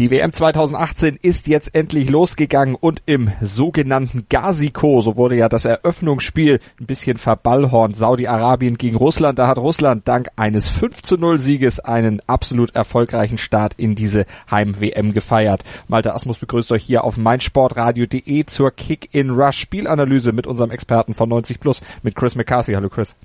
Die WM 2018 ist jetzt endlich losgegangen und im sogenannten Gaziko, so wurde ja das Eröffnungsspiel ein bisschen verballhornt, Saudi-Arabien gegen Russland. Da hat Russland dank eines 5 zu 0 Sieges einen absolut erfolgreichen Start in diese Heim-WM gefeiert. Malte Asmus begrüßt euch hier auf meinsportradio.de zur Kick-in-Rush-Spielanalyse mit unserem Experten von 90 Plus, mit Chris McCarthy. Hallo Chris.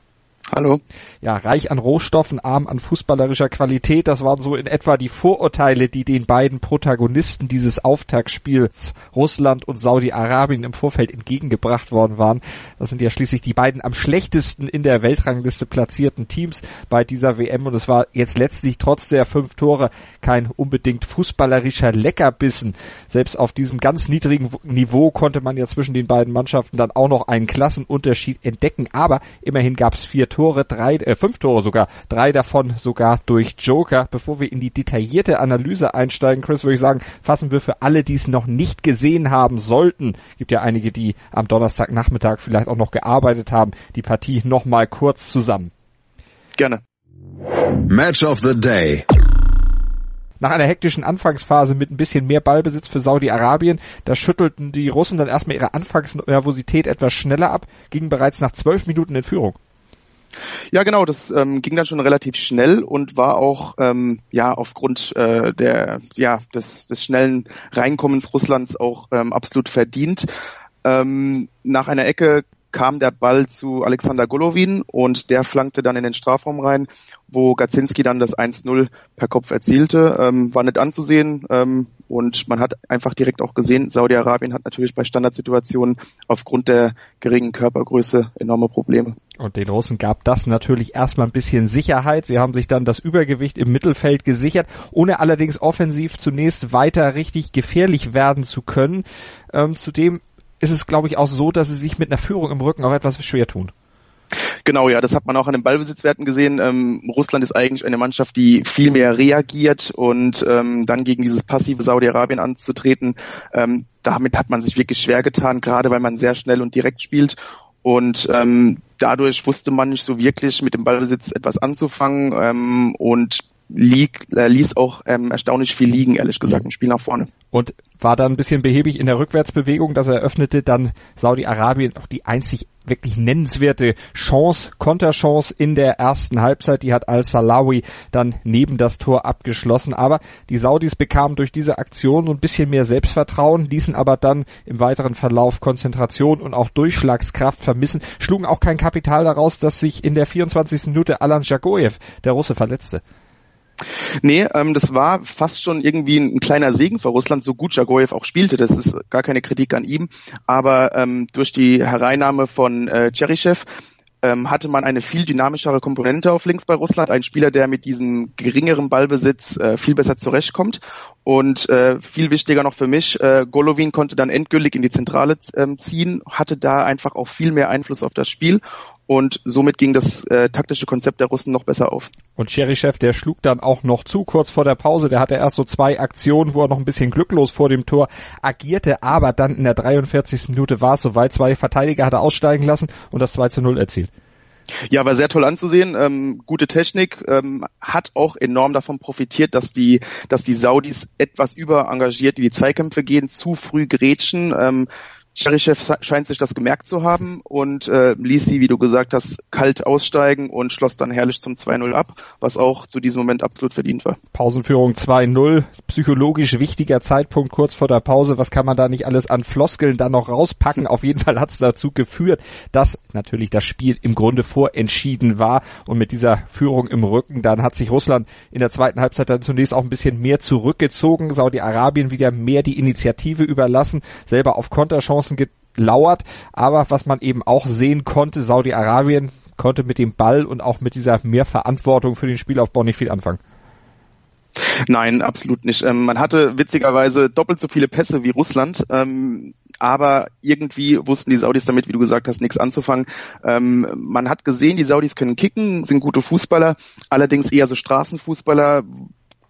Hallo. Ja, reich an Rohstoffen, arm an fußballerischer Qualität. Das waren so in etwa die Vorurteile, die den beiden Protagonisten dieses Auftaktspiels Russland und Saudi-Arabien im Vorfeld entgegengebracht worden waren. Das sind ja schließlich die beiden am schlechtesten in der Weltrangliste platzierten Teams bei dieser WM und es war jetzt letztlich trotz der fünf Tore kein unbedingt fußballerischer Leckerbissen. Selbst auf diesem ganz niedrigen Niveau konnte man ja zwischen den beiden Mannschaften dann auch noch einen Klassenunterschied entdecken, aber immerhin gab es vier Tore, drei, äh, fünf Tore sogar, drei davon sogar durch Joker. Bevor wir in die detaillierte Analyse einsteigen, Chris, würde ich sagen, fassen wir für alle, die es noch nicht gesehen haben sollten, gibt ja einige, die am Donnerstagnachmittag vielleicht auch noch gearbeitet haben, die Partie nochmal kurz zusammen. Gerne. Match of the Day. Nach einer hektischen Anfangsphase mit ein bisschen mehr Ballbesitz für Saudi-Arabien, da schüttelten die Russen dann erstmal ihre Anfangsnervosität etwas schneller ab, gingen bereits nach zwölf Minuten in Führung. Ja, genau, das ähm, ging dann schon relativ schnell und war auch ähm, ja aufgrund äh, der ja des, des schnellen Reinkommens Russlands auch ähm, absolut verdient. Ähm, nach einer Ecke kam der Ball zu Alexander Golovin und der flankte dann in den Strafraum rein, wo Gazinski dann das 1-0 per Kopf erzielte. Ähm, war nicht anzusehen ähm, und man hat einfach direkt auch gesehen, Saudi-Arabien hat natürlich bei Standardsituationen aufgrund der geringen Körpergröße enorme Probleme. Und den Russen gab das natürlich erstmal ein bisschen Sicherheit. Sie haben sich dann das Übergewicht im Mittelfeld gesichert, ohne allerdings offensiv zunächst weiter richtig gefährlich werden zu können. Ähm, zudem ist es, glaube ich, auch so, dass sie sich mit einer Führung im Rücken auch etwas schwer tun. Genau, ja, das hat man auch an den Ballbesitzwerten gesehen. Ähm, Russland ist eigentlich eine Mannschaft, die viel mehr reagiert und ähm, dann gegen dieses passive Saudi-Arabien anzutreten, ähm, damit hat man sich wirklich schwer getan, gerade weil man sehr schnell und direkt spielt. Und ähm, dadurch wusste man nicht so wirklich mit dem Ballbesitz etwas anzufangen ähm, und lieg, äh, ließ auch ähm, erstaunlich viel liegen, ehrlich gesagt, im Spiel nach vorne. Und war dann ein bisschen behäbig in der Rückwärtsbewegung, das eröffnete dann Saudi-Arabien auch die einzig wirklich nennenswerte Chance, Konterchance in der ersten Halbzeit. Die hat Al-Salawi dann neben das Tor abgeschlossen. Aber die Saudis bekamen durch diese Aktion ein bisschen mehr Selbstvertrauen, ließen aber dann im weiteren Verlauf Konzentration und auch Durchschlagskraft vermissen, schlugen auch kein Kapital daraus, dass sich in der 24. Minute Alan Jagoyev, der Russe, verletzte. Nee, ähm, das war fast schon irgendwie ein, ein, kleiner Segen für Russland, so gut Jagoyev auch spielte. Das ist gar keine Kritik an ihm. Aber ähm, durch die Hereinnahme von äh, Cherichev ähm, hatte man eine viel dynamischere Komponente auf links bei Russland. Ein Spieler, der mit diesem geringeren Ballbesitz äh, viel besser zurechtkommt. Und äh, viel wichtiger noch für mich, äh, Golovin konnte dann endgültig in die Zentrale äh, ziehen, hatte da einfach auch viel mehr Einfluss auf das Spiel und somit ging das äh, taktische Konzept der Russen noch besser auf. Und Cherichev, der schlug dann auch noch zu kurz vor der Pause. Der hatte erst so zwei Aktionen, wo er noch ein bisschen glücklos vor dem Tor agierte, aber dann in der 43. Minute war es soweit. Zwei Verteidiger hat er aussteigen lassen und das 2 zu 0 erzielt. Ja, war sehr toll anzusehen. Ähm, gute Technik, ähm, hat auch enorm davon profitiert, dass die, dass die Saudis etwas überengagiert in die Zweikämpfe gehen, zu früh grätschen. Ähm, Cherichev scheint sich das gemerkt zu haben und äh, ließ sie, wie du gesagt hast, kalt aussteigen und schloss dann herrlich zum 2-0 ab, was auch zu diesem Moment absolut verdient war. Pausenführung 2-0, psychologisch wichtiger Zeitpunkt kurz vor der Pause. Was kann man da nicht alles an Floskeln dann noch rauspacken? Auf jeden Fall hat es dazu geführt, dass natürlich das Spiel im Grunde vorentschieden war und mit dieser Führung im Rücken, dann hat sich Russland in der zweiten Halbzeit dann zunächst auch ein bisschen mehr zurückgezogen, Saudi-Arabien wieder mehr die Initiative überlassen, selber auf Konterchancen Chancen gelauert. Aber was man eben auch sehen konnte, Saudi-Arabien konnte mit dem Ball und auch mit dieser Mehrverantwortung für den Spielaufbau nicht viel anfangen. Nein, absolut nicht. Ähm, man hatte witzigerweise doppelt so viele Pässe wie Russland. Ähm, aber irgendwie wussten die Saudis damit, wie du gesagt hast, nichts anzufangen. Ähm, man hat gesehen, die Saudis können kicken, sind gute Fußballer, allerdings eher so Straßenfußballer,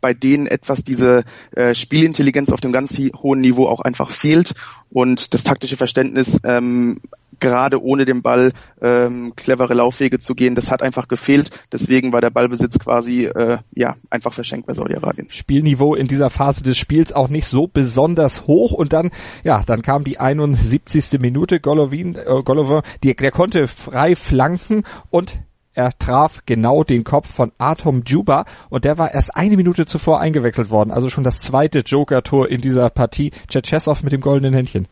bei denen etwas diese äh, Spielintelligenz auf dem ganz hohen Niveau auch einfach fehlt und das taktische Verständnis ähm, gerade ohne den Ball ähm, clevere Laufwege zu gehen, das hat einfach gefehlt. Deswegen war der Ballbesitz quasi äh, ja einfach verschenkt bei Saudi-Arabien. Spielniveau in dieser Phase des Spiels auch nicht so besonders hoch und dann ja dann kam die 71. Minute Golovin, äh, Golovin, die, der konnte frei flanken und er traf genau den Kopf von Atom Juba und der war erst eine Minute zuvor eingewechselt worden. Also schon das zweite Joker-Tor in dieser Partie. Tschetschesow mit dem goldenen Händchen.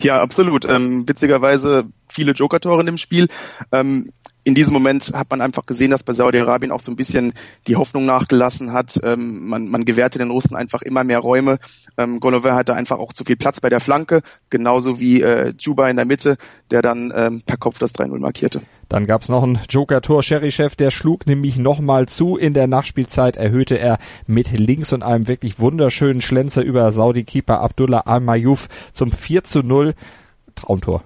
Ja, absolut. Ähm, witzigerweise viele Joker-Tore in dem Spiel. Ähm, in diesem Moment hat man einfach gesehen, dass bei Saudi-Arabien auch so ein bisschen die Hoffnung nachgelassen hat. Ähm, man, man gewährte den Russen einfach immer mehr Räume. Ähm, Golovin hatte einfach auch zu viel Platz bei der Flanke, genauso wie äh, Juba in der Mitte, der dann ähm, per Kopf das 3-0 markierte. Dann gab's noch ein Joker-Tor. Chef, der schlug nämlich nochmal zu. In der Nachspielzeit erhöhte er mit links und einem wirklich wunderschönen Schlenzer über Saudi-Keeper Abdullah Al-Mayouf zum 4 zu 0. Traumtor.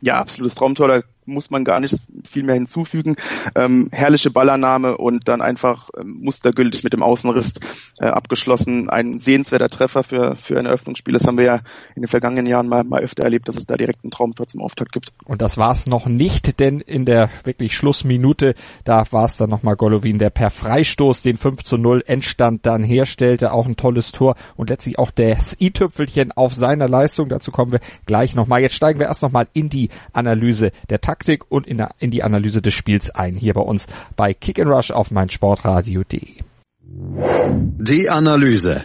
Ja, absolutes Traumtor. Da muss man gar nicht viel mehr hinzufügen. Ähm, herrliche Ballannahme und dann einfach ähm, mustergültig mit dem Außenriss äh, abgeschlossen. Ein sehenswerter Treffer für, für ein Eröffnungsspiel. Das haben wir ja in den vergangenen Jahren mal, mal öfter erlebt, dass es da direkt einen Traumtor zum Auftakt gibt. Und das war es noch nicht, denn in der wirklich Schlussminute, da war es dann nochmal Golovin, der per Freistoß den 5 zu 0 Endstand dann herstellte. Auch ein tolles Tor und letztlich auch das i-Tüpfelchen auf seiner Leistung. Dazu kommen wir gleich nochmal. Jetzt steigen wir erst nochmal in die Analyse der Taktik Taktik und in, der, in die Analyse des Spiels ein. Hier bei uns bei Kick and Rush auf meinsportradio.de. Die Analyse.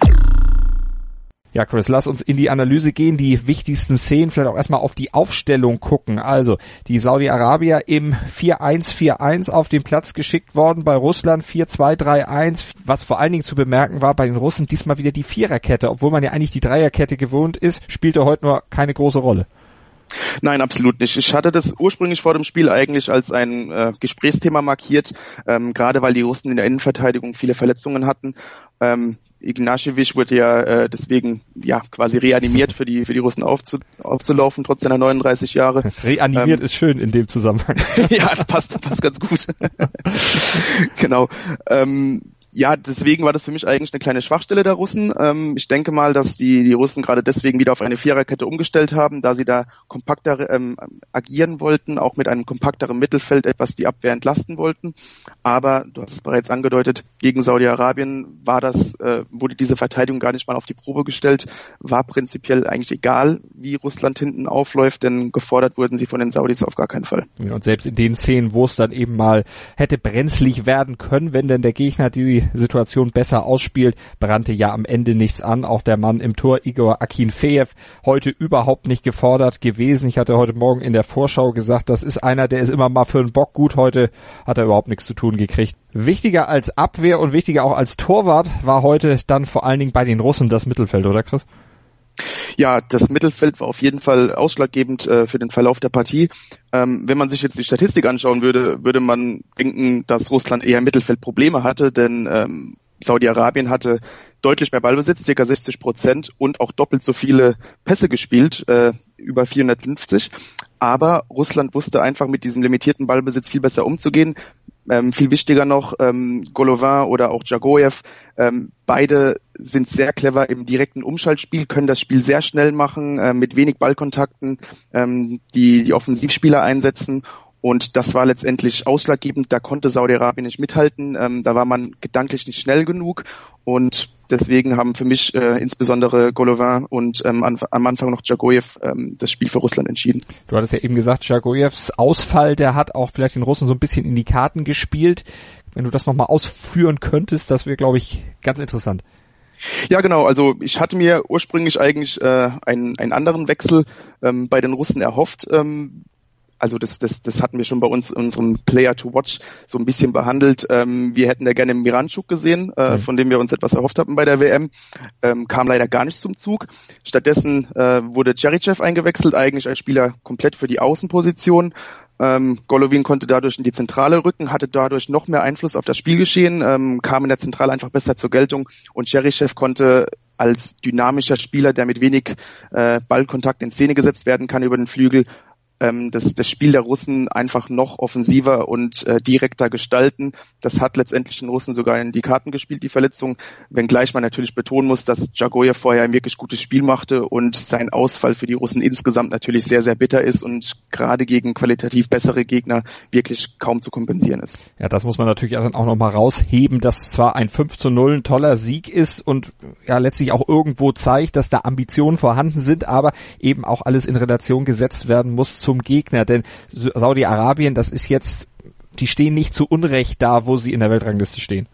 Ja, Chris, lass uns in die Analyse gehen, die wichtigsten Szenen, vielleicht auch erstmal auf die Aufstellung gucken. Also, die Saudi-Arabier im 4-1-4-1 auf den Platz geschickt worden, bei Russland 4-2-3-1. Was vor allen Dingen zu bemerken war, bei den Russen diesmal wieder die Viererkette, obwohl man ja eigentlich die Dreierkette gewohnt ist, spielte heute nur keine große Rolle. Nein, absolut nicht. Ich hatte das ursprünglich vor dem Spiel eigentlich als ein äh, Gesprächsthema markiert, ähm, gerade weil die Russen in der Innenverteidigung viele Verletzungen hatten. Ähm, Ignashevich wurde ja äh, deswegen ja quasi reanimiert für die für die Russen aufzu, aufzulaufen trotz seiner 39 Jahre. Reanimiert ähm, ist schön in dem Zusammenhang. ja, passt passt ganz gut. genau. Ähm, ja, deswegen war das für mich eigentlich eine kleine Schwachstelle der Russen. Ähm, ich denke mal, dass die, die Russen gerade deswegen wieder auf eine Viererkette umgestellt haben, da sie da kompakter ähm, agieren wollten, auch mit einem kompakteren Mittelfeld etwas die Abwehr entlasten wollten. Aber du hast es bereits angedeutet, gegen Saudi-Arabien war das, äh, wurde diese Verteidigung gar nicht mal auf die Probe gestellt, war prinzipiell eigentlich egal, wie Russland hinten aufläuft, denn gefordert wurden sie von den Saudis auf gar keinen Fall. und selbst in den Szenen, wo es dann eben mal hätte brenzlig werden können, wenn denn der Gegner die Situation besser ausspielt, brannte ja am Ende nichts an. Auch der Mann im Tor, Igor Akinfeev, heute überhaupt nicht gefordert gewesen. Ich hatte heute Morgen in der Vorschau gesagt, das ist einer, der ist immer mal für einen Bock gut. Heute hat er überhaupt nichts zu tun gekriegt. Wichtiger als Abwehr und wichtiger auch als Torwart war heute dann vor allen Dingen bei den Russen das Mittelfeld, oder Chris? Ja, das Mittelfeld war auf jeden Fall ausschlaggebend äh, für den Verlauf der Partie. Ähm, wenn man sich jetzt die Statistik anschauen würde, würde man denken, dass Russland eher Mittelfeldprobleme hatte, denn ähm, Saudi-Arabien hatte deutlich mehr Ballbesitz, ca. 60 Prozent und auch doppelt so viele Pässe gespielt, äh, über 450. Aber Russland wusste einfach mit diesem limitierten Ballbesitz viel besser umzugehen. Ähm, viel wichtiger noch, ähm, Golovin oder auch Jagoyev, ähm, beide sind sehr clever im direkten Umschaltspiel, können das Spiel sehr schnell machen, äh, mit wenig Ballkontakten, ähm, die, die Offensivspieler einsetzen und das war letztendlich ausschlaggebend. Da konnte Saudi-Arabien nicht mithalten. Ähm, da war man gedanklich nicht schnell genug. Und deswegen haben für mich äh, insbesondere Golovin und ähm, an, am Anfang noch Djagojew ähm, das Spiel für Russland entschieden. Du hattest ja eben gesagt, Djagojews Ausfall, der hat auch vielleicht den Russen so ein bisschen in die Karten gespielt. Wenn du das nochmal ausführen könntest, das wäre, glaube ich, ganz interessant. Ja, genau. Also ich hatte mir ursprünglich eigentlich äh, einen, einen anderen Wechsel ähm, bei den Russen erhofft. Ähm, also das, das, das hatten wir schon bei uns in unserem Player to Watch so ein bisschen behandelt. Ähm, wir hätten da gerne Miranchuk gesehen, äh, mhm. von dem wir uns etwas erhofft hatten bei der WM. Ähm, kam leider gar nicht zum Zug. Stattdessen äh, wurde Cherichev eingewechselt, eigentlich als Spieler komplett für die Außenposition. Ähm, Golovin konnte dadurch in die Zentrale rücken, hatte dadurch noch mehr Einfluss auf das Spielgeschehen, ähm, kam in der Zentrale einfach besser zur Geltung und Cherichev konnte als dynamischer Spieler, der mit wenig äh, Ballkontakt in Szene gesetzt werden kann über den Flügel, ähm, das, das Spiel der Russen einfach noch offensiver und äh, direkter gestalten. Das hat letztendlich den Russen sogar in die Karten gespielt, die Verletzung, wenngleich man natürlich betonen muss, dass Jagoyev vorher ein wirklich gutes Spiel machte und sein Ausfall für die Russen insgesamt natürlich sehr, sehr bitter ist und gerade gegen qualitativ bessere Gegner wirklich kaum zu kompensieren ist. Ja, das muss man natürlich dann auch nochmal rausheben, dass zwar ein 5 zu 0 ein toller Sieg ist und ja letztlich auch irgendwo zeigt, dass da Ambitionen vorhanden sind, aber eben auch alles in Relation gesetzt werden muss zum Gegner. Denn Saudi-Arabien, das ist jetzt, die stehen nicht zu Unrecht da, wo sie in der Weltrangliste stehen.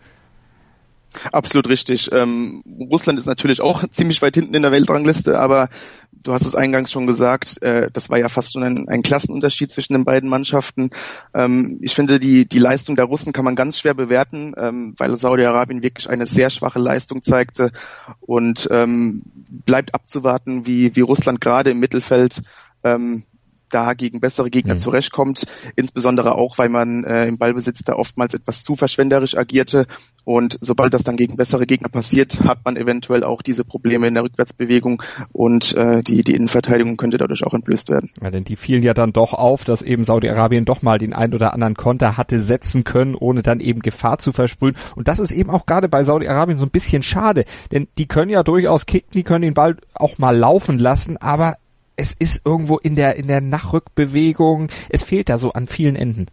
Absolut richtig. Ähm, Russland ist natürlich auch ziemlich weit hinten in der Weltrangliste, aber du hast es eingangs schon gesagt, äh, das war ja fast schon ein, ein Klassenunterschied zwischen den beiden Mannschaften. Ähm, ich finde, die, die Leistung der Russen kann man ganz schwer bewerten, ähm, weil Saudi-Arabien wirklich eine sehr schwache Leistung zeigte und ähm, bleibt abzuwarten, wie, wie Russland gerade im Mittelfeld ähm, da gegen bessere Gegner mhm. zurechtkommt, insbesondere auch, weil man äh, im Ballbesitz da oftmals etwas zu verschwenderisch agierte. Und sobald das dann gegen bessere Gegner passiert, hat man eventuell auch diese Probleme in der Rückwärtsbewegung. Und äh, die, die Innenverteidigung könnte dadurch auch entblößt werden. Ja, denn die fielen ja dann doch auf, dass eben Saudi-Arabien doch mal den ein oder anderen Konter hatte setzen können, ohne dann eben Gefahr zu versprühen. Und das ist eben auch gerade bei Saudi-Arabien so ein bisschen schade, denn die können ja durchaus kicken, die können den Ball auch mal laufen lassen, aber es ist irgendwo in der, in der Nachrückbewegung, es fehlt da so an vielen Enden.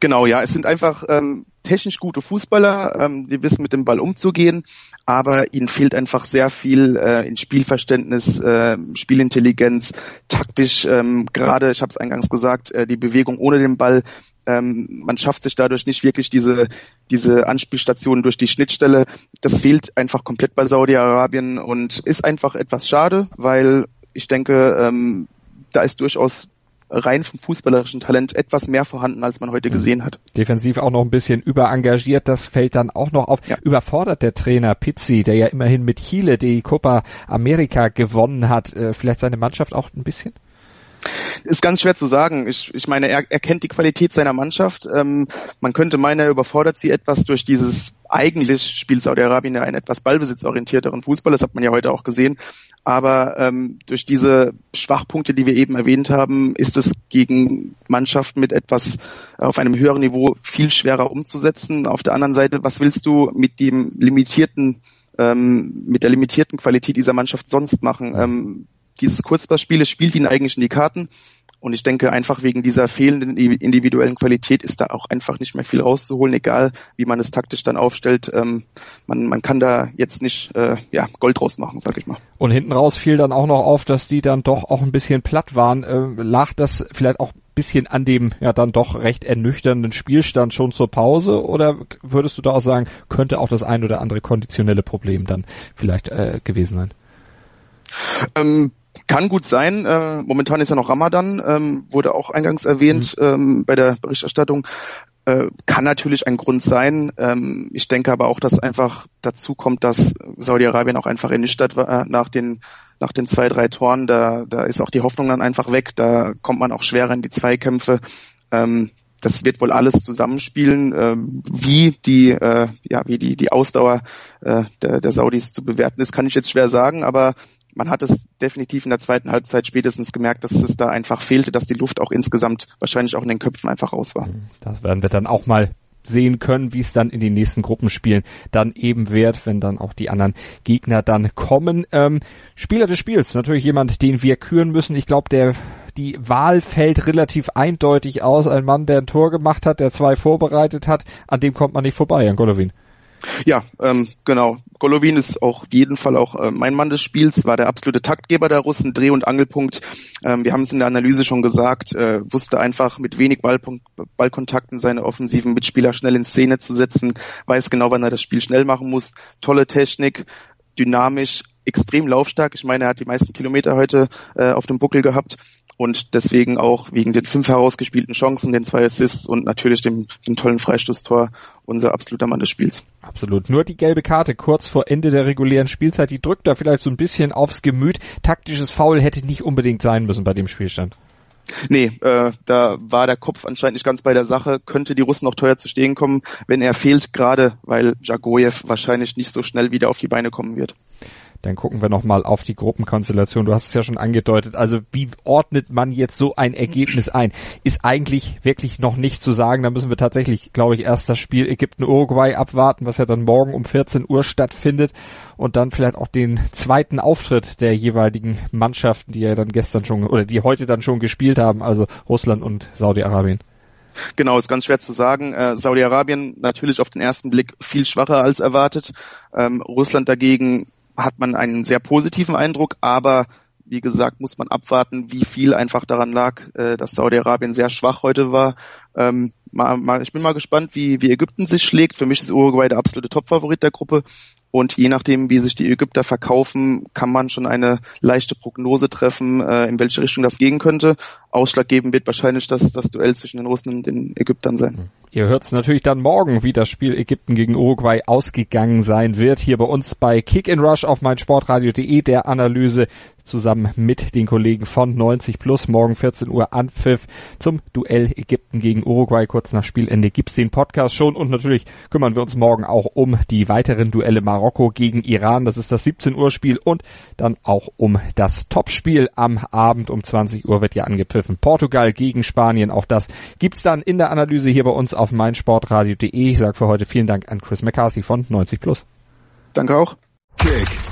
Genau, ja, es sind einfach ähm, technisch gute Fußballer, ähm, die wissen mit dem Ball umzugehen, aber ihnen fehlt einfach sehr viel äh, in Spielverständnis, äh, Spielintelligenz, taktisch, ähm, gerade, ich habe es eingangs gesagt, äh, die Bewegung ohne den Ball. Ähm, man schafft sich dadurch nicht wirklich diese, diese Anspielstationen durch die Schnittstelle. Das fehlt einfach komplett bei Saudi-Arabien und ist einfach etwas schade, weil ich denke, ähm, da ist durchaus rein vom fußballerischen Talent etwas mehr vorhanden, als man heute mhm. gesehen hat. Defensiv auch noch ein bisschen überengagiert, das fällt dann auch noch auf. Ja. Überfordert der Trainer Pizzi, der ja immerhin mit Chile die Copa America gewonnen hat, äh, vielleicht seine Mannschaft auch ein bisschen? Ist ganz schwer zu sagen. Ich, ich meine, er, er kennt die Qualität seiner Mannschaft. Ähm, man könnte meinen, er überfordert sie etwas durch dieses eigentlich spielt Saudi-Arabien ja einen etwas ballbesitzorientierteren Fußball. Das hat man ja heute auch gesehen. Aber ähm, durch diese Schwachpunkte, die wir eben erwähnt haben, ist es gegen Mannschaften mit etwas auf einem höheren Niveau viel schwerer umzusetzen. Auf der anderen Seite, was willst du mit dem limitierten ähm, mit der limitierten Qualität dieser Mannschaft sonst machen? Ähm, dieses Kurzpassspiel spielt ihnen eigentlich in die Karten. Und ich denke, einfach wegen dieser fehlenden individuellen Qualität ist da auch einfach nicht mehr viel rauszuholen, egal wie man es taktisch dann aufstellt. Ähm, man, man kann da jetzt nicht äh, ja, Gold draus machen, sag ich mal. Und hinten raus fiel dann auch noch auf, dass die dann doch auch ein bisschen platt waren. Äh, lag das vielleicht auch bisschen an dem ja dann doch recht ernüchternden Spielstand schon zur Pause oder würdest du da auch sagen, könnte auch das ein oder andere konditionelle Problem dann vielleicht äh, gewesen sein? Ähm, kann gut sein. Äh, momentan ist ja noch Ramadan, ähm, wurde auch eingangs erwähnt mhm. ähm, bei der Berichterstattung. Äh, kann natürlich ein Grund sein. Ähm, ich denke aber auch, dass einfach dazu kommt, dass Saudi-Arabien auch einfach ernüchtert war äh, nach den nach den zwei, drei Toren. Da, da ist auch die Hoffnung dann einfach weg. Da kommt man auch schwerer in die Zweikämpfe. Ähm, das wird wohl alles zusammenspielen. Ähm, wie die, äh, ja, wie die, die Ausdauer äh, der, der Saudis zu bewerten ist, kann ich jetzt schwer sagen, aber man hat es definitiv in der zweiten Halbzeit spätestens gemerkt, dass es da einfach fehlte, dass die Luft auch insgesamt wahrscheinlich auch in den Köpfen einfach raus war. Das werden wir dann auch mal sehen können, wie es dann in den nächsten Gruppenspielen dann eben wird, wenn dann auch die anderen Gegner dann kommen. Ähm, Spieler des Spiels, natürlich jemand, den wir küren müssen. Ich glaube, der die Wahl fällt relativ eindeutig aus. Ein Mann, der ein Tor gemacht hat, der zwei vorbereitet hat, an dem kommt man nicht vorbei, an Golovin. Ja, ähm, genau. Golovin ist auch jeden Fall auch äh, mein Mann des Spiels, war der absolute Taktgeber der Russen, Dreh- und Angelpunkt. Ähm, wir haben es in der Analyse schon gesagt, äh, wusste einfach mit wenig Ballpunkt, Ballkontakten seine offensiven Mitspieler schnell in Szene zu setzen, weiß genau, wann er das Spiel schnell machen muss. Tolle Technik, dynamisch, extrem laufstark. Ich meine, er hat die meisten Kilometer heute äh, auf dem Buckel gehabt und deswegen auch wegen den fünf herausgespielten Chancen, den zwei Assists und natürlich dem, dem tollen Freistoßtor unser absoluter Mann des Spiels. Absolut. Nur die gelbe Karte kurz vor Ende der regulären Spielzeit, die drückt da vielleicht so ein bisschen aufs Gemüt. Taktisches Foul hätte nicht unbedingt sein müssen bei dem Spielstand. Nee, äh, da war der Kopf anscheinend nicht ganz bei der Sache. Könnte die Russen noch teuer zu stehen kommen, wenn er fehlt, gerade weil Jagojew wahrscheinlich nicht so schnell wieder auf die Beine kommen wird. Dann gucken wir nochmal auf die Gruppenkonstellation. Du hast es ja schon angedeutet. Also wie ordnet man jetzt so ein Ergebnis ein? Ist eigentlich wirklich noch nicht zu sagen. Da müssen wir tatsächlich, glaube ich, erst das Spiel Ägypten-Uruguay abwarten, was ja dann morgen um 14 Uhr stattfindet. Und dann vielleicht auch den zweiten Auftritt der jeweiligen Mannschaften, die ja dann gestern schon oder die heute dann schon gespielt haben, also Russland und Saudi-Arabien. Genau, ist ganz schwer zu sagen. Äh, Saudi-Arabien natürlich auf den ersten Blick viel schwacher als erwartet. Ähm, Russland dagegen hat man einen sehr positiven Eindruck, aber wie gesagt, muss man abwarten, wie viel einfach daran lag, äh, dass Saudi-Arabien sehr schwach heute war. Ähm, mal, mal, ich bin mal gespannt, wie, wie Ägypten sich schlägt. Für mich ist Uruguay der absolute Topfavorit der Gruppe. Und je nachdem, wie sich die Ägypter verkaufen, kann man schon eine leichte Prognose treffen, äh, in welche Richtung das gehen könnte. Ausschlaggebend wird wahrscheinlich das, das Duell zwischen den Russen und den Ägyptern sein. Ihr hört es natürlich dann morgen, wie das Spiel Ägypten gegen Uruguay ausgegangen sein wird. Hier bei uns bei Kick in Rush auf meinsportradio.de der Analyse zusammen mit den Kollegen von 90 Plus. Morgen 14 Uhr Anpfiff zum Duell Ägypten gegen Uruguay. Kurz nach Spielende gibt's den Podcast schon und natürlich kümmern wir uns morgen auch um die weiteren Duelle Marokko gegen Iran. Das ist das 17 Uhr Spiel und dann auch um das Topspiel am Abend um 20 Uhr wird ja angepfiffen. Portugal gegen Spanien. Auch das gibt's dann in der Analyse hier bei uns auf meinsportradio.de. Ich sage für heute vielen Dank an Chris McCarthy von 90 Plus. Danke auch. Kick